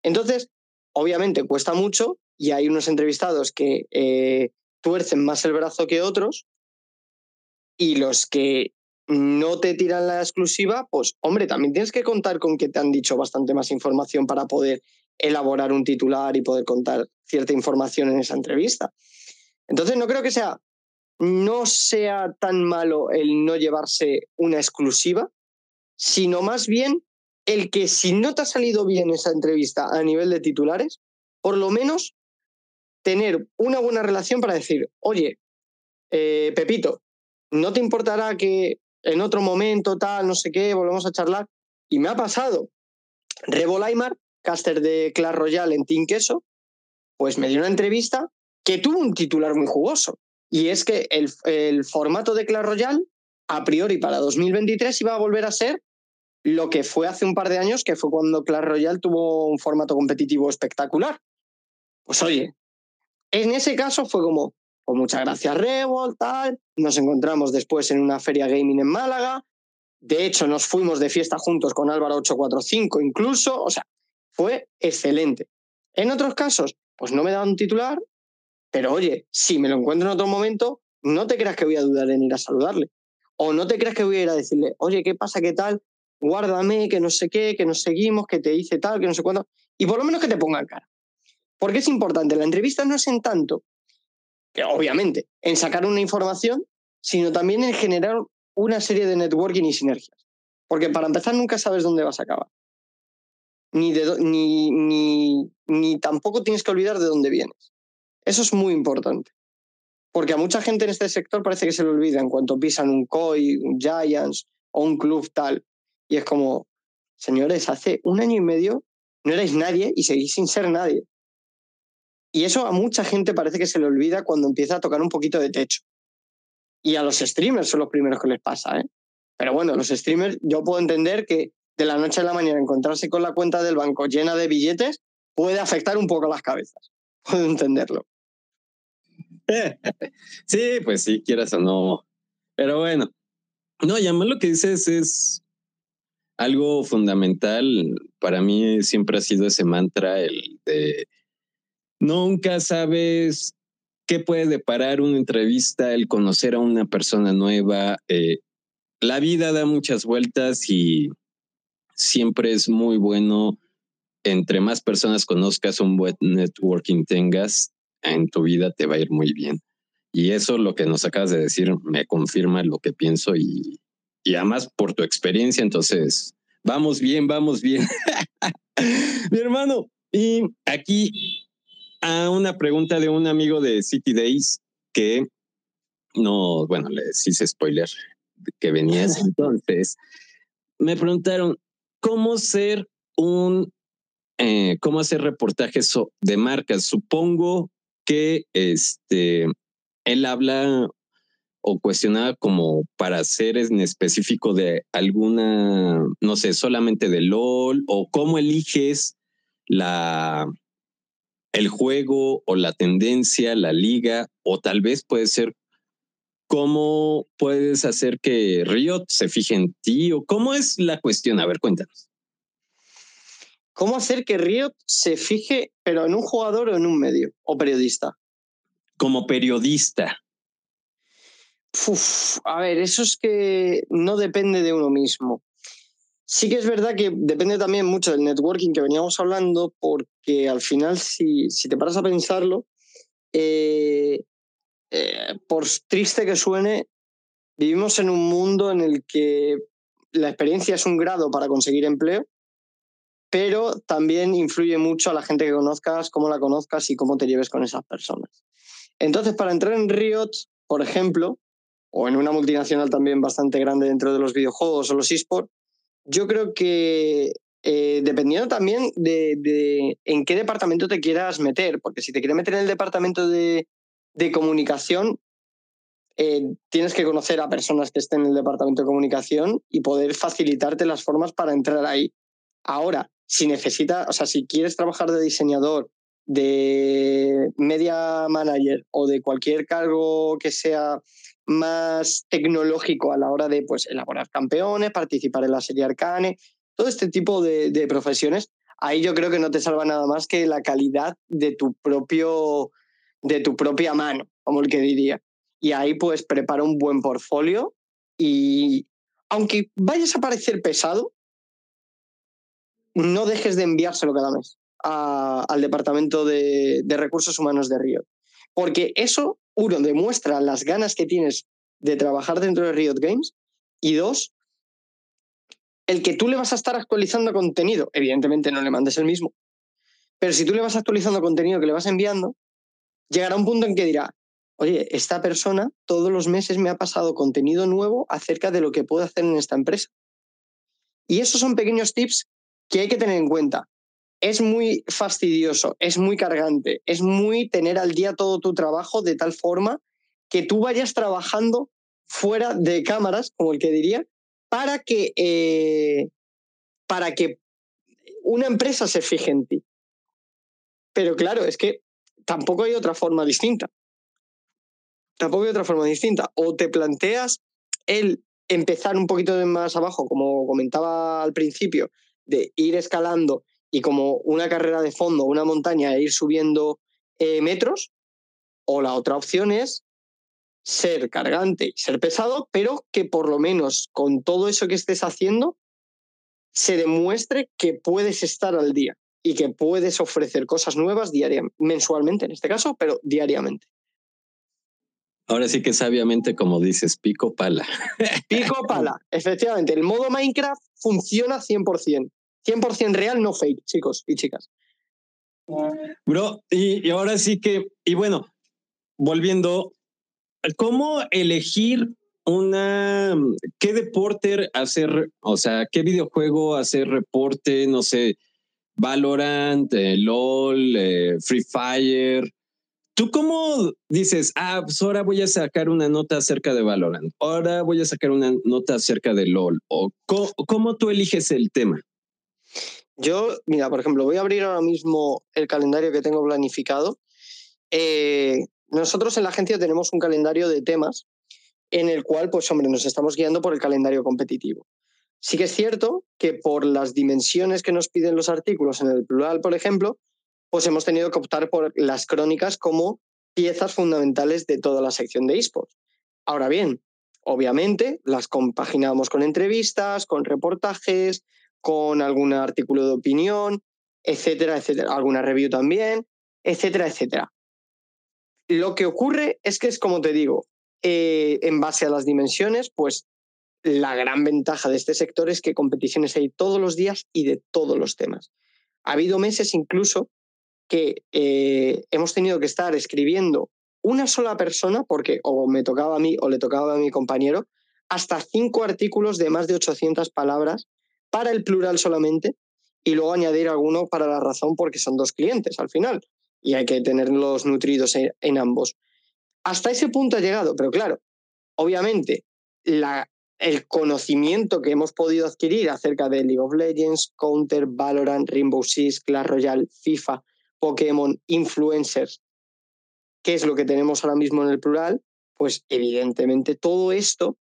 Entonces, obviamente cuesta mucho y hay unos entrevistados que eh, tuercen más el brazo que otros y los que no te tiran la exclusiva, pues hombre, también tienes que contar con que te han dicho bastante más información para poder elaborar un titular y poder contar cierta información en esa entrevista. Entonces no creo que sea no sea tan malo el no llevarse una exclusiva, sino más bien el que si no te ha salido bien esa entrevista a nivel de titulares, por lo menos tener una buena relación para decir, oye, eh, Pepito, ¿no te importará que en otro momento, tal, no sé qué, volvemos a charlar? Y me ha pasado. Rebo Laimar, caster de Clash Royale en Team Queso, pues me dio una entrevista que tuvo un titular muy jugoso. Y es que el, el formato de Clash Royale, a priori para 2023, iba a volver a ser lo que fue hace un par de años, que fue cuando Clash Royale tuvo un formato competitivo espectacular. Pues oye, en ese caso fue como, pues muchas gracias Revolt, tal, nos encontramos después en una feria gaming en Málaga, de hecho nos fuimos de fiesta juntos con Álvaro 845 incluso, o sea, fue excelente. En otros casos, pues no me da un titular, pero oye, si me lo encuentro en otro momento, no te creas que voy a dudar en ir a saludarle. O no te creas que voy a ir a decirle, oye, ¿qué pasa? ¿Qué tal? guárdame, que no sé qué, que nos seguimos, que te dice tal, que no sé cuándo, y por lo menos que te pongan cara. Porque es importante, la entrevista no es en tanto, obviamente, en sacar una información, sino también en generar una serie de networking y sinergias. Porque para empezar nunca sabes dónde vas a acabar. Ni, ni, ni tampoco tienes que olvidar de dónde vienes. Eso es muy importante. Porque a mucha gente en este sector parece que se le olvida en cuanto pisan un COI, un Giants o un club tal. Y es como, señores, hace un año y medio no erais nadie y seguís sin ser nadie. Y eso a mucha gente parece que se le olvida cuando empieza a tocar un poquito de techo. Y a los streamers son los primeros que les pasa, ¿eh? Pero bueno, los streamers, yo puedo entender que de la noche a la mañana encontrarse con la cuenta del banco llena de billetes puede afectar un poco las cabezas. Puedo entenderlo. Sí, pues sí, quieras o no. Pero bueno, no, y además lo que dices es algo fundamental para mí siempre ha sido ese mantra, el de nunca sabes qué puede deparar una entrevista, el conocer a una persona nueva. Eh, la vida da muchas vueltas y siempre es muy bueno, entre más personas conozcas, un buen networking tengas, en tu vida te va a ir muy bien. Y eso lo que nos acabas de decir me confirma lo que pienso y, y además por tu experiencia, entonces, vamos bien, vamos bien. Mi hermano, y aquí a una pregunta de un amigo de City Days que no, bueno, le hice spoiler que venías entonces. Me preguntaron cómo ser un, eh, cómo hacer reportajes de marcas. Supongo que este, él habla o cuestionaba como para ser en específico de alguna, no sé, solamente de LOL o cómo eliges la, el juego o la tendencia, la liga, o tal vez puede ser cómo puedes hacer que Riot se fije en ti o cómo es la cuestión. A ver, cuéntanos. ¿Cómo hacer que Riot se fije, pero en un jugador o en un medio o periodista? Como periodista. a ver, eso es que no depende de uno mismo. Sí que es verdad que depende también mucho del networking que veníamos hablando, porque al final, si, si te paras a pensarlo, eh, eh, por triste que suene, vivimos en un mundo en el que la experiencia es un grado para conseguir empleo, pero también influye mucho a la gente que conozcas, cómo la conozcas y cómo te lleves con esas personas. Entonces, para entrar en Riot, por ejemplo, o en una multinacional también bastante grande dentro de los videojuegos o los esports, yo creo que eh, dependiendo también de, en qué departamento te quieras meter, porque si te quieres meter en el departamento de, comunicación, eh, tienes que conocer a personas que estén en el departamento de comunicación y poder facilitarte las formas para entrar ahí. Ahora, si necesitas, o sea, si quieres trabajar de diseñador, de media manager o de cualquier cargo que sea más tecnológico a la hora de pues, elaborar campeones, participar en la serie Arcane, todo este tipo de, profesiones, ahí yo creo que no te salva nada más que la calidad de tu propio de tu propia mano, como el que diría. Y ahí pues prepara un buen portfolio y aunque vayas a parecer pesado, no dejes de enviárselo cada mes al departamento de, de recursos humanos de Río. Porque eso uno, demuestra las ganas que tienes de trabajar dentro de Riot Games y dos, el que tú le vas a estar actualizando contenido, evidentemente no le mandes el mismo, pero si tú le vas actualizando contenido que le vas enviando, llegará un punto en que dirá, oye, esta persona todos los meses me ha pasado contenido nuevo acerca de lo que puedo hacer en esta empresa. Y esos son pequeños tips que hay que tener en cuenta es muy fastidioso, es muy cargante, es muy tener al día todo tu trabajo de tal forma que tú vayas trabajando fuera de cámaras, como el que diría, para que, eh, para que una empresa se fije en ti. Pero claro, es que tampoco hay otra forma distinta. Tampoco hay otra forma distinta. O te planteas el empezar un poquito más abajo, como comentaba al principio, de ir escalando y como una carrera de fondo, una montaña e ir subiendo eh, metros, o la otra opción es ser cargante y ser pesado, pero que por lo menos con todo eso que estés haciendo se demuestre que puedes estar al día y que puedes ofrecer cosas nuevas diariamente, mensualmente en este caso, pero diariamente. Ahora sí que sabiamente, como dices, pico pala. Pico pala, efectivamente. El modo Minecraft funciona 100%. 100% real, no fake, chicos y chicas. Bro, y, ahora sí que, y bueno, volviendo, ¿cómo elegir una, qué deporte hacer, o sea, qué videojuego hacer reporte, no sé, Valorant, eh, LOL, eh, Free Fire? ¿Tú cómo dices, ah, pues ahora voy a sacar una nota acerca de Valorant, ahora voy a sacar una nota acerca de LOL? ¿O cómo tú eliges el tema? Yo, mira, por ejemplo, voy a abrir ahora mismo el calendario que tengo planificado. Eh, nosotros en la agencia tenemos un calendario de temas en el cual, pues hombre, nos estamos guiando por el calendario competitivo. Sí que es cierto que por las dimensiones que nos piden los artículos en el plural, por ejemplo, pues hemos tenido que optar por las crónicas como piezas fundamentales de toda la sección de esports. Ahora bien, obviamente las compaginamos con entrevistas, con reportajes, con algún artículo de opinión, etcétera, etcétera, alguna review también, etcétera, etcétera. Lo que ocurre es que es como te digo, eh, en base a las dimensiones, pues la gran ventaja de este sector es que competiciones hay todos los días y de todos los temas. Ha habido meses incluso que eh, hemos tenido que estar escribiendo una sola persona, porque o me tocaba a mí o le tocaba a mi compañero, hasta cinco artículos de más de 800 palabras para el plural solamente y luego añadir alguno para la razón porque son dos clientes al final y hay que tenerlos nutridos en, ambos. Hasta ese punto ha llegado, pero claro, obviamente el conocimiento que hemos podido adquirir acerca de League of Legends, Counter, Valorant, Rainbow Six, Clash Royale, FIFA, Pokémon, influencers, que es lo que tenemos ahora mismo en el plural, pues evidentemente todo esto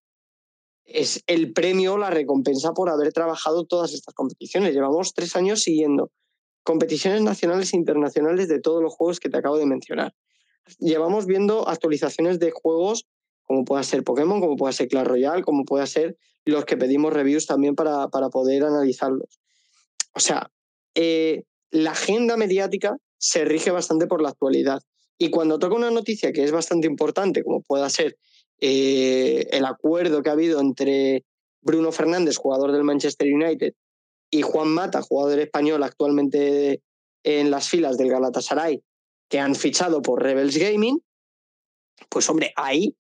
es el premio, la recompensa por haber trabajado todas estas competiciones. Llevamos tres años siguiendo competiciones nacionales e internacionales de todos los juegos que te acabo de mencionar. Llevamos viendo actualizaciones de juegos como pueda ser Pokémon, como pueda ser Clash Royale, como pueda ser los que pedimos reviews también para, para poder analizarlos. O sea, eh, la agenda mediática se rige bastante por la actualidad. Y cuando toca una noticia que es bastante importante, como pueda ser eh, el acuerdo que ha habido entre Bruno Fernández, jugador del Manchester United, y Juan Mata, jugador español actualmente en las filas del Galatasaray, que han fichado por Rebels Gaming, pues hombre, ahí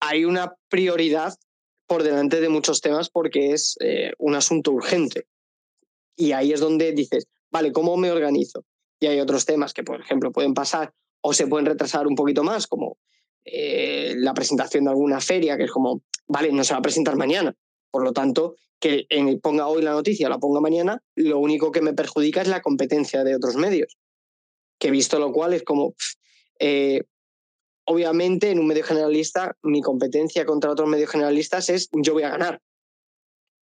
hay una prioridad por delante de muchos temas porque es eh, un asunto urgente. Y ahí es donde dices, vale, ¿cómo me organizo? Y hay otros temas que, por ejemplo, pueden pasar o se pueden retrasar un poquito más, como eh, la presentación de alguna feria, que es como, vale, no se va a presentar mañana. Por lo tanto, que ponga hoy la noticia la ponga mañana, lo único que me perjudica es la competencia de otros medios. Que visto lo cual es como, eh, obviamente en un medio generalista, mi competencia contra otros medios generalistas es yo voy a ganar.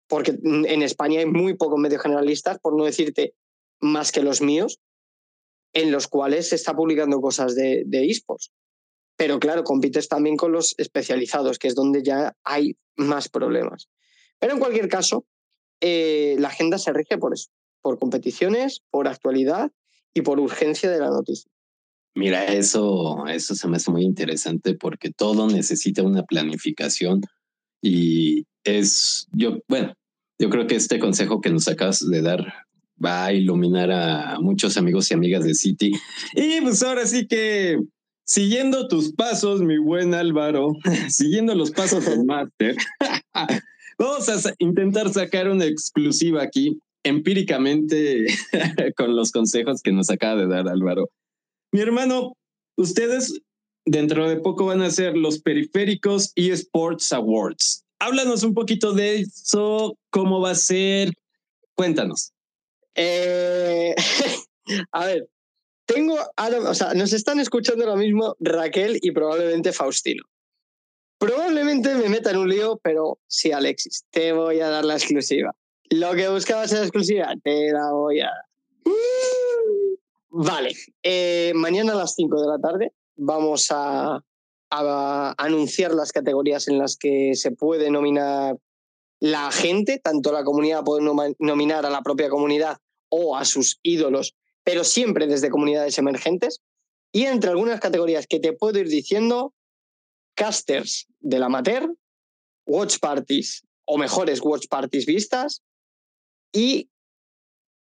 Porque en España hay muy pocos medios generalistas, por no decirte más que los míos, en los cuales se está publicando cosas de, esports. Pero claro, compites también con los especializados, que es donde ya hay más problemas. Pero en cualquier caso, eh, la agenda se rige por eso, por competiciones, por actualidad y por urgencia de la noticia. Mira, eso, eso se me hace muy interesante porque todo necesita una planificación y es, yo, bueno, yo creo que este consejo que nos acabas de dar va a iluminar a muchos amigos y amigas de City. Y pues ahora sí que siguiendo tus pasos, mi buen Álvaro, siguiendo los pasos del máster, vamos a intentar sacar una exclusiva aquí, empíricamente, con los consejos que nos acaba de dar Álvaro. Mi hermano, ustedes dentro de poco van a hacer los periféricos eSports Awards. Háblanos un poquito de eso, cómo va a ser. Cuéntanos. Eh, a ver, tengo, o sea, nos están escuchando ahora mismo Raquel y probablemente Faustino. Probablemente me meta en un lío, pero sí, Alexis, te voy a dar la exclusiva. Lo que buscabas en la exclusiva, te la voy a dar. Vale, eh, mañana a las 5 de la tarde vamos a, a, anunciar las categorías en las que se puede nominar la gente, tanto la comunidad puede nominar a la propia comunidad o a sus ídolos, pero siempre desde comunidades emergentes. Y entre algunas categorías que te puedo ir diciendo, casters del amateur, watch parties o mejores watch parties vistas y,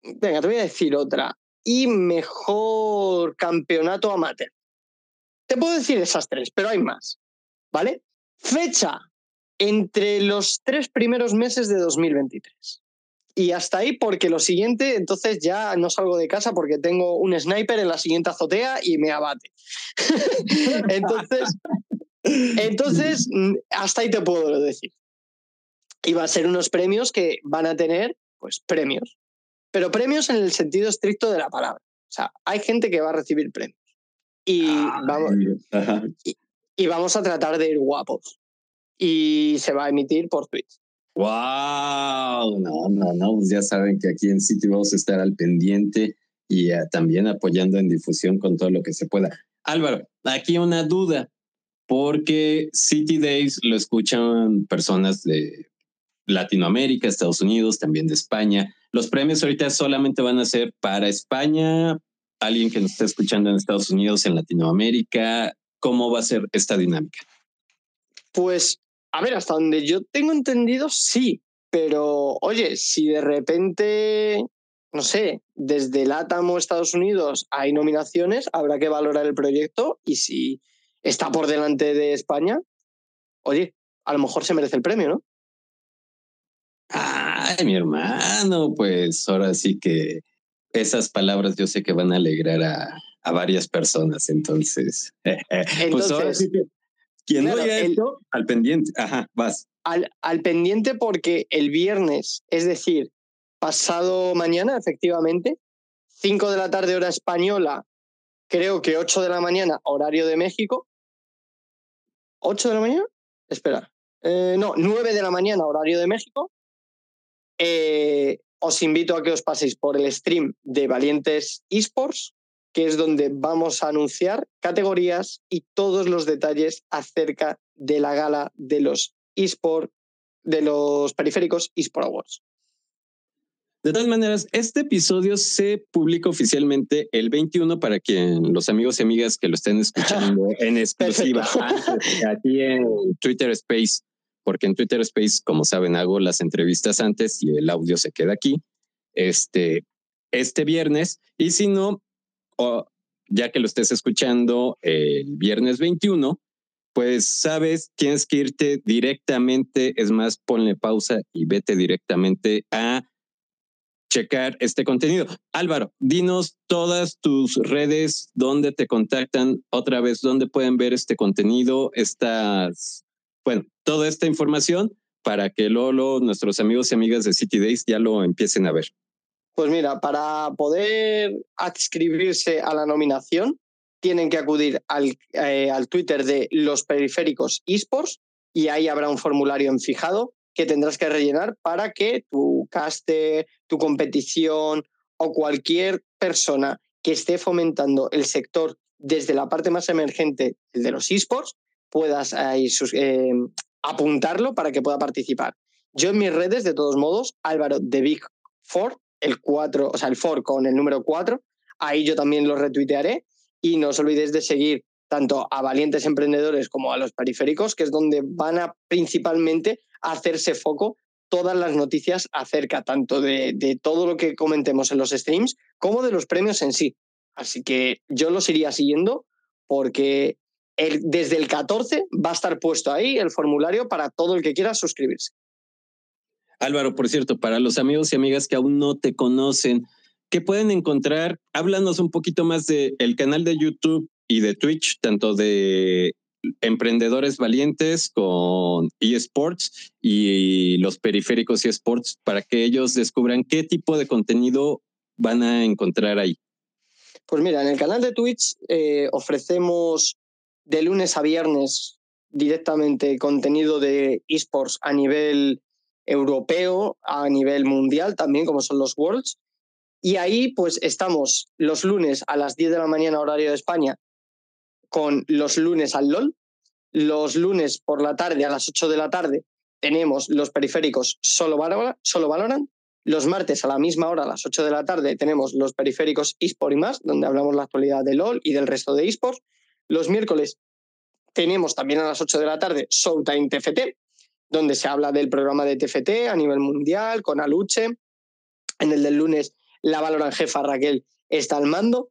venga, te voy a decir otra, y mejor campeonato amateur. Te puedo decir esas tres, pero hay más, ¿vale? Fecha entre los tres primeros meses de 2023 y hasta ahí porque lo siguiente, entonces ya no salgo de casa porque tengo un sniper en la siguiente azotea y me abate. entonces, entonces, hasta ahí te puedo decir. Y va a ser unos premios que van a tener, pues, premios. Pero premios en el sentido estricto de la palabra. O sea, hay gente que va a recibir premios. Y, vamos, y vamos a tratar de ir guapos. Y se va a emitir por Twitch. ¡Wow! No, no, no, pues ya saben que aquí en City vamos a estar al pendiente y también apoyando en difusión con todo lo que se pueda. Álvaro, aquí una duda, porque City Days lo escuchan personas de Latinoamérica, Estados Unidos, también de España. Los premios ahorita solamente van a ser para España, alguien que nos está escuchando en Estados Unidos, en Latinoamérica. ¿Cómo va a ser esta dinámica? Pues, a ver, hasta donde yo tengo entendido, sí, pero oye, si de repente, no sé, desde LATAM o Estados Unidos hay nominaciones, habrá que valorar el proyecto y si está por delante de España, oye, a lo mejor se merece el premio, ¿no? Ay, mi hermano, pues ahora sí que esas palabras yo sé que van a alegrar a, varias personas, entonces. pues ahora sí que quien no haya esto, al pendiente. Ajá, vas. Al, al pendiente porque el viernes, es decir, pasado mañana, efectivamente, 5 de la tarde hora española, creo que 8 de la mañana horario de México. ¿8 de la mañana? Espera. Eh, no, 9 de la mañana horario de México. Eh, os invito a que os paséis por el stream de Valientes Esports, que es donde vamos a anunciar categorías y todos los detalles acerca de la gala de los eSport, de los periféricos eSport Awards. De todas maneras, este episodio se publica oficialmente el 21 para que los amigos y amigas que lo estén escuchando en exclusiva aquí en Twitter Space porque en Twitter Space, como saben, hago las entrevistas antes y el audio se queda aquí. Este, este viernes, y si no, ya que lo estés escuchando el viernes 21, pues sabes, tienes que irte directamente, es más, ponle pausa y vete directamente a checar este contenido. Álvaro, dinos todas tus redes, dónde te contactan, otra vez, dónde pueden ver este contenido, estas bueno, toda esta información para que Lolo, nuestros amigos y amigas de City Days ya lo empiecen a ver. Pues mira, para poder adscribirse a la nominación, tienen que acudir al, eh, al Twitter de los periféricos esports y ahí habrá un formulario en fijado que tendrás que rellenar para que tu caster, tu competición o cualquier persona que esté fomentando el sector desde la parte más emergente, el de los esports, puedas ahí, eh, apuntarlo para que pueda participar. Yo en mis redes, de todos modos, Álvaro de Big Four, el 4, o sea, el Four con el número 4, ahí yo también lo retuitearé y no os olvidéis de seguir tanto a valientes emprendedores como a los periféricos, que es donde van a principalmente hacerse foco todas las noticias acerca tanto de, de, todo lo que comentemos en los streams como de los premios en sí. Así que yo los iría siguiendo porque desde el 14 va a estar puesto ahí el formulario para todo el que quiera suscribirse. Álvaro, por cierto, para los amigos y amigas que aún no te conocen, ¿qué pueden encontrar? Háblanos un poquito más del el canal de YouTube y de Twitch, tanto de emprendedores valientes con eSports y los periféricos eSports, para que ellos descubran qué tipo de contenido van a encontrar ahí. Pues mira, en el canal de Twitch eh, ofrecemos de lunes a viernes directamente contenido de esports a nivel europeo, a nivel mundial también, como son los Worlds. Y ahí pues estamos los lunes a las 10 de la mañana horario de España con los lunes al LOL. Los lunes por la tarde a las 8 de la tarde tenemos los periféricos solo Valorant. Solo. Los martes a la misma hora, a las 8 de la tarde, tenemos los periféricos eSport y más, donde hablamos la actualidad de LOL y del resto de eSports. Los miércoles tenemos también a las 8 de la tarde Showtime TFT, donde se habla del programa de TFT a nivel mundial, con Aluche. En el del lunes, la Valoran jefa Raquel está al mando.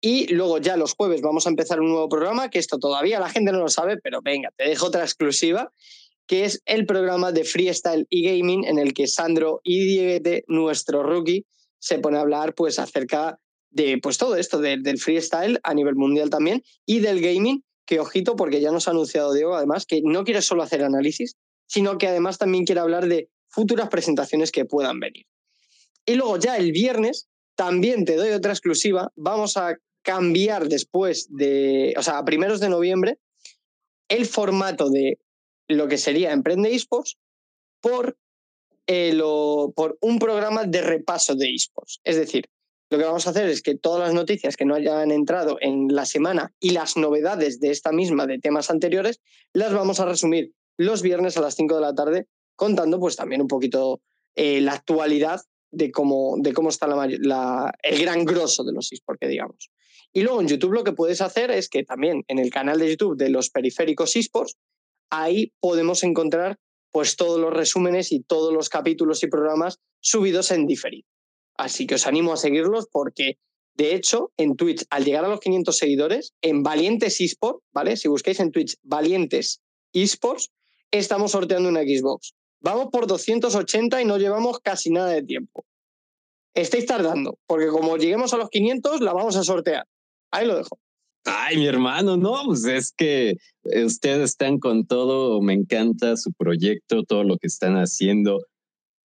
Y luego ya los jueves vamos a empezar un nuevo programa, que esto todavía la gente no lo sabe, pero venga, te dejo otra exclusiva, que es el programa de freestyle y gaming en el que Sandro y Diego, nuestro rookie, se pone a hablar pues acerca de pues todo esto, del freestyle a nivel mundial también y del gaming, que ojito, porque ya nos ha anunciado Diego, además, que no quiere solo hacer análisis, sino que además también quiere hablar de futuras presentaciones que puedan venir. Y luego ya el viernes, también te doy otra exclusiva, vamos a cambiar después de, o sea, a primeros de noviembre, el formato de lo que sería Emprende eSports por, por un programa de repaso de eSports. Es decir, lo que vamos a hacer es que todas las noticias que no hayan entrado en la semana y las novedades de esta misma, de temas anteriores, las vamos a resumir los viernes a las 5 de la tarde, contando pues también un poquito eh, la actualidad de cómo, de cómo está el gran grosso de los esports, digamos. Y luego en YouTube lo que puedes hacer es que también en el canal de YouTube de los periféricos esports, ahí podemos encontrar pues todos los resúmenes y todos los capítulos y programas subidos en diferido. Así que os animo a seguirlos porque, de hecho, en Twitch, al llegar a los 500 seguidores, en Valientes eSports, ¿vale? Si busquáis en Twitch Valientes eSports, estamos sorteando una Xbox. Vamos por 280 y no llevamos casi nada de tiempo. Estáis tardando, porque como lleguemos a los 500, la vamos a sortear. Ahí lo dejo. Ay, mi hermano, no, pues es que ustedes están con todo, me encanta su proyecto, todo lo que están haciendo.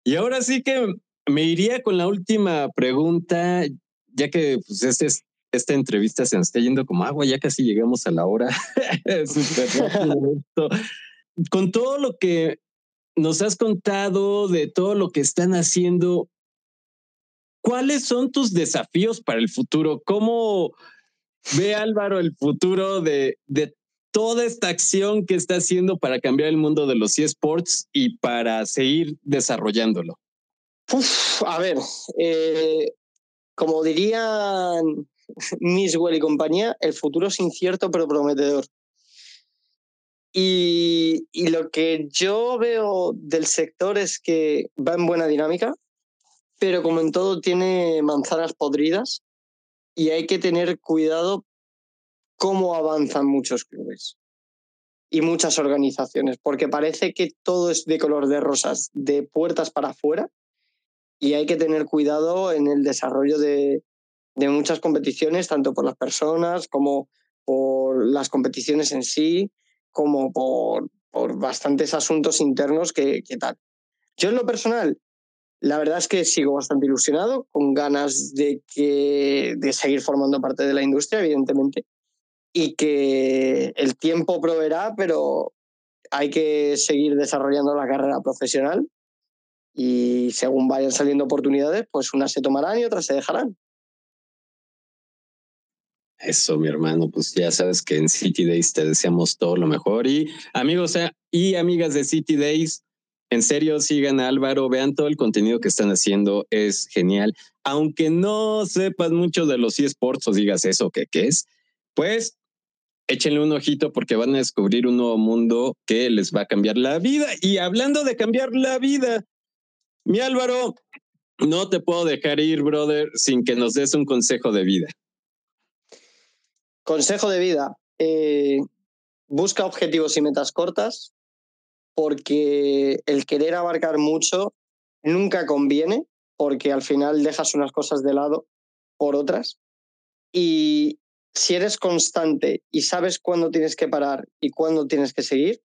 Y ahora sí que me iría con la última pregunta, ya que pues, este esta entrevista se nos está yendo como agua, ya casi llegamos a la hora. con todo lo que nos has contado, de todo lo que están haciendo, ¿cuáles son tus desafíos para el futuro? ¿Cómo ve Álvaro el futuro de, de toda esta acción que está haciendo para cambiar el mundo de los eSports y para seguir desarrollándolo? a ver, eh, como dirían Miswell y compañía, el futuro es incierto pero prometedor. Y, lo que yo veo del sector es que va en buena dinámica, pero como en todo tiene manzanas podridas y hay que tener cuidado cómo avanzan muchos clubes y muchas organizaciones, porque parece que todo es de color de rosas, de puertas para afuera, y hay que tener cuidado en el desarrollo de, muchas competiciones, tanto por las personas como por las competiciones en sí, como por, por bastantes asuntos internos que, que, tal. Yo en lo personal, la verdad es que sigo bastante ilusionado, con ganas de, que, de seguir formando parte de la industria, evidentemente, y que el tiempo proveerá, pero hay que seguir desarrollando la carrera profesional y según vayan saliendo oportunidades, pues unas se tomarán y otras se dejarán. Eso, mi hermano, pues ya sabes que en City Days te deseamos todo lo mejor. Y amigos y amigas de City Days, en serio, sigan a Álvaro, vean todo el contenido que están haciendo, es genial. Aunque no sepas mucho de los eSports o digas eso, ¿qué, qué es? Pues échenle un ojito porque van a descubrir un nuevo mundo que les va a cambiar la vida. Y hablando de cambiar la vida, mi Álvaro, no te puedo dejar ir, brother, sin que nos des un consejo de vida. Consejo de vida. Eh, busca objetivos y metas cortas, porque el querer abarcar mucho nunca conviene, porque al final dejas unas cosas de lado por otras. Y si eres constante y sabes cuándo tienes que parar y cuándo tienes que seguir,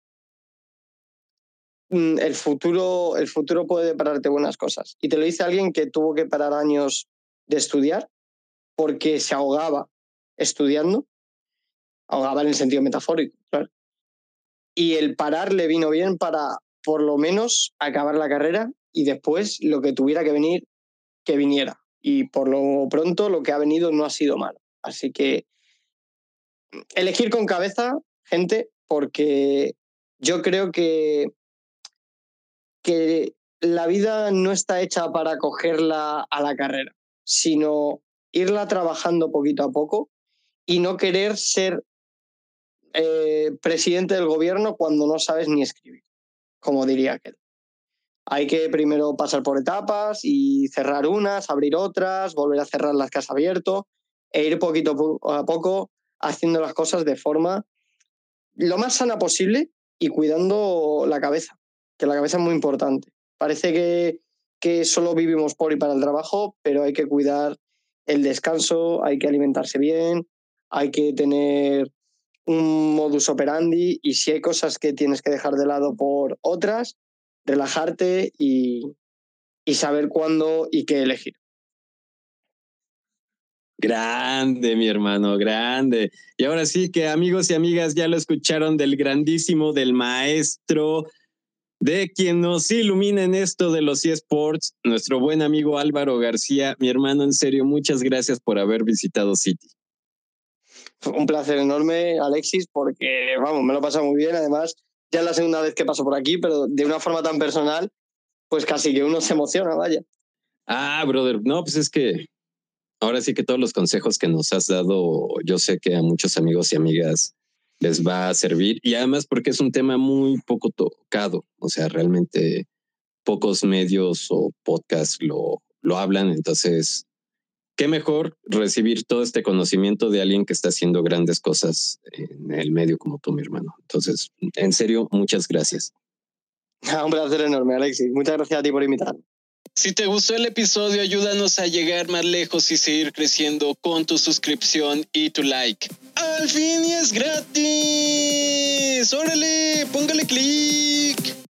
Mm, el futuro, el futuro puede pararte buenas cosas. Y te lo dice alguien que tuvo que parar años de estudiar porque se ahogaba estudiando, ahogaba en el sentido metafórico, Y el parar le vino bien para por lo menos acabar la carrera y después lo que tuviera que venir, que viniera. Y por lo pronto lo que ha venido no ha sido malo. Así que elegir con cabeza, gente, porque yo creo que que la vida no está hecha para cogerla a la carrera, sino irla trabajando poquito a poco y no querer ser eh, presidente del gobierno cuando no sabes ni escribir, como diría aquel. Hay que primero pasar por etapas y cerrar unas, abrir otras, volver a cerrar las que has abierto e ir poquito a poco haciendo las cosas de forma lo más sana posible y cuidando la cabeza que la cabeza es muy importante. Parece que, que solo vivimos por y para el trabajo, pero hay que cuidar el descanso, hay que alimentarse bien, hay que tener un modus operandi y si hay cosas que tienes que dejar de lado por otras, relajarte y, y saber cuándo y qué elegir. Grande, mi hermano, grande. Y ahora sí que amigos y amigas ya lo escucharon del grandísimo, del maestro de quien nos ilumina en esto de los eSports, nuestro buen amigo Álvaro García. Mi hermano, en serio, muchas gracias por haber visitado City. Un placer enorme, Alexis, porque vamos, me lo pasa muy bien. Además, ya es la segunda vez que paso por aquí, pero de una forma tan personal, pues casi que uno se emociona, vaya. Ah, brother, no, pues es que ahora sí que todos los consejos que nos has dado, yo sé que a muchos amigos y amigas les va a servir y además porque es un tema muy poco tocado, o sea, realmente pocos medios o podcasts lo, lo hablan, entonces, qué mejor recibir todo este conocimiento de alguien que está haciendo grandes cosas en el medio como tú, mi hermano. Entonces, en serio, muchas gracias. Un placer enorme, Alexis. Muchas gracias a ti por invitarme. Si te gustó el episodio, ayúdanos a llegar más lejos y seguir creciendo con tu suscripción y tu like. ¡Al fin y es gratis! ¡Órale! ¡Póngale clic!